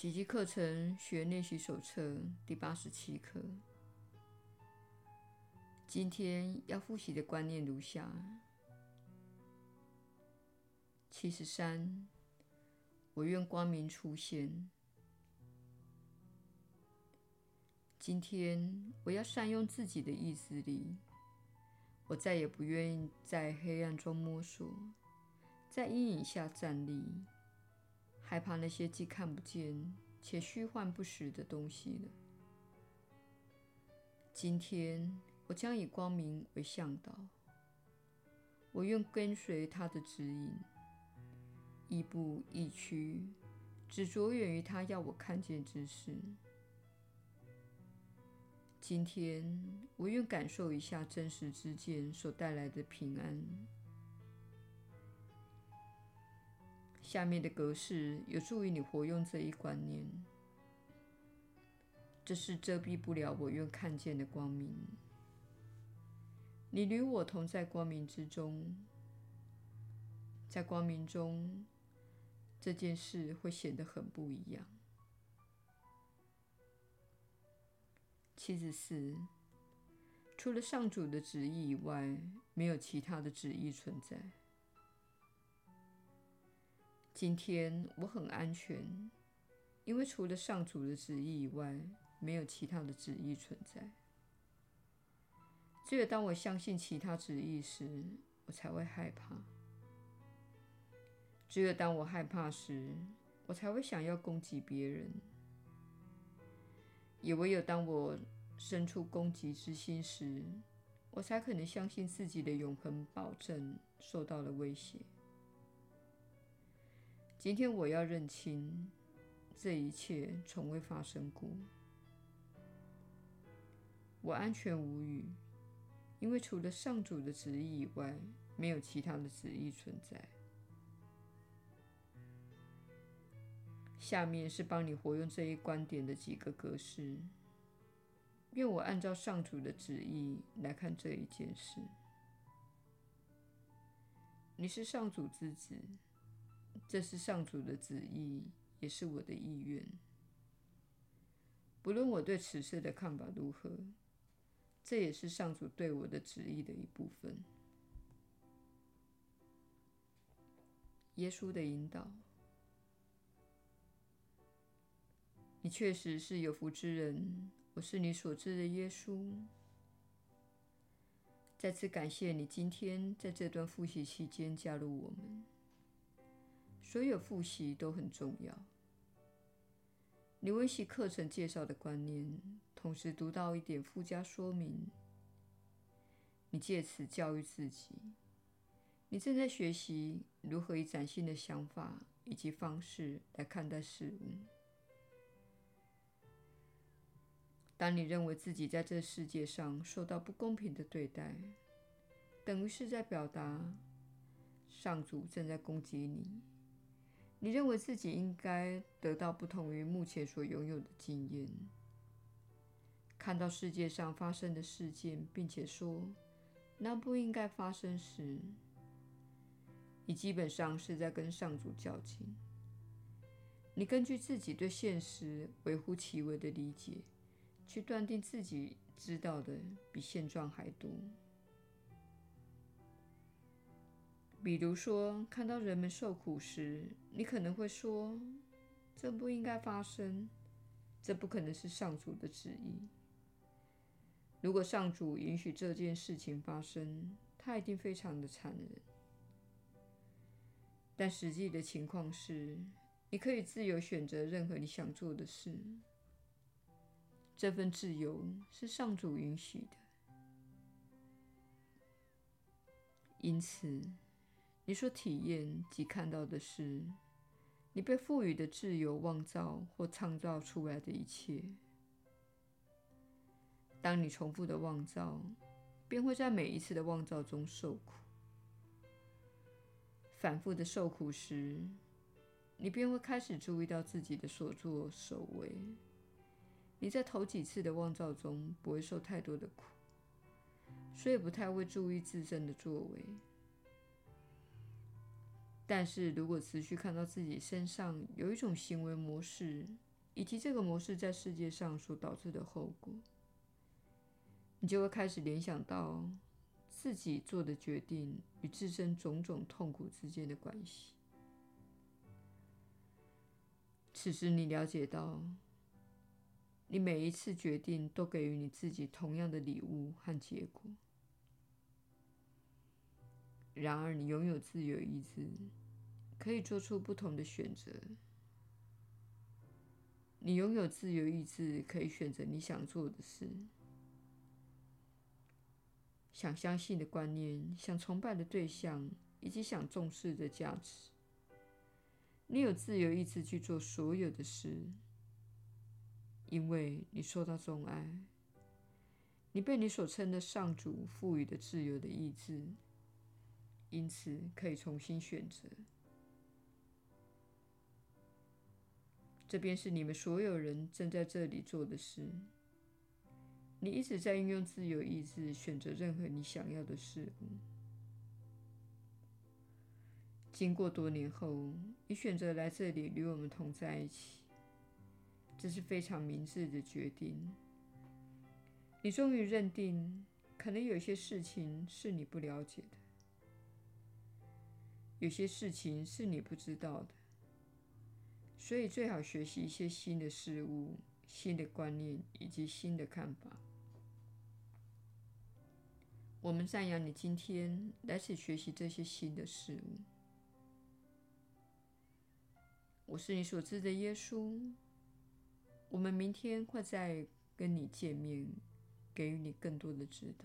奇迹课程学练习手册第八十七课。今天要复习的观念如下：七十三，我愿光明出现。今天我要善用自己的意志力，我再也不愿意在黑暗中摸索，在阴影下站立。害怕那些既看不见且虚幻不实的东西了。今天我将以光明为向导，我愿跟随他的指引，亦步亦趋，只着眼于他要我看见之事。今天我愿感受一下真实之间所带来的平安。下面的格式有助于你活用这一观念。这是遮蔽不了我愿看见的光明。你与我同在光明之中，在光明中，这件事会显得很不一样。七十四，除了上主的旨意以外，没有其他的旨意存在。今天我很安全，因为除了上主的旨意以外，没有其他的旨意存在。只有当我相信其他旨意时，我才会害怕；只有当我害怕时，我才会想要攻击别人；也唯有当我生出攻击之心时，我才可能相信自己的永恒保证受到了威胁。今天我要认清，这一切从未发生过。我安全无虞，因为除了上主的旨意以外，没有其他的旨意存在。下面是帮你活用这一观点的几个格式。愿我按照上主的旨意来看这一件事。你是上主之子。这是上主的旨意，也是我的意愿。不论我对此事的看法如何，这也是上主对我的旨意的一部分。耶稣的引导，你确实是有福之人。我是你所知的耶稣。再次感谢你今天在这段复习期间加入我们。所有复习都很重要。你温习课程介绍的观念，同时读到一点附加说明。你借此教育自己，你正在学习如何以崭新的想法以及方式来看待事物。当你认为自己在这世界上受到不公平的对待，等于是在表达上主正在攻击你。你认为自己应该得到不同于目前所拥有的经验，看到世界上发生的事件，并且说那不应该发生时，你基本上是在跟上主较劲。你根据自己对现实微乎其微的理解，去断定自己知道的比现状还多。比如说，看到人们受苦时，你可能会说：“这不应该发生，这不可能是上主的旨意。”如果上主允许这件事情发生，他一定非常的残忍。但实际的情况是，你可以自由选择任何你想做的事，这份自由是上主允许的。因此，你所体验及看到的是你被赋予的自由妄造或创造出来的一切。当你重复的妄造，便会在每一次的妄造中受苦。反复的受苦时，你便会开始注意到自己的所作所为。你在头几次的妄造中不会受太多的苦，所以不太会注意自身的作为。但是如果持续看到自己身上有一种行为模式以及这个模式在世界上所导致的后果，你就会开始联想到自己做的决定与自身种种痛苦之间的关系。此时，你了解到，你每一次决定都给予你自己同样的礼物和结果。然而，你拥有自由意志，可以做出不同的选择。你拥有自由意志，可以选择你想做的事，想相信的观念，想崇拜的对象，以及想重视的价值。你有自由意志去做所有的事，因为你受到钟爱，你被你所称的上主赋予的自由的意志，因此可以重新选择。这便是你们所有人正在这里做的事。你一直在运用自由意志选择任何你想要的事物。经过多年后，你选择来这里与我们同在一起，这是非常明智的决定。你终于认定，可能有些事情是你不了解的，有些事情是你不知道的，所以最好学习一些新的事物、新的观念以及新的看法。我们赞扬你今天来此学习这些新的事物。我是你所知的耶稣。我们明天会再跟你见面，给予你更多的指导。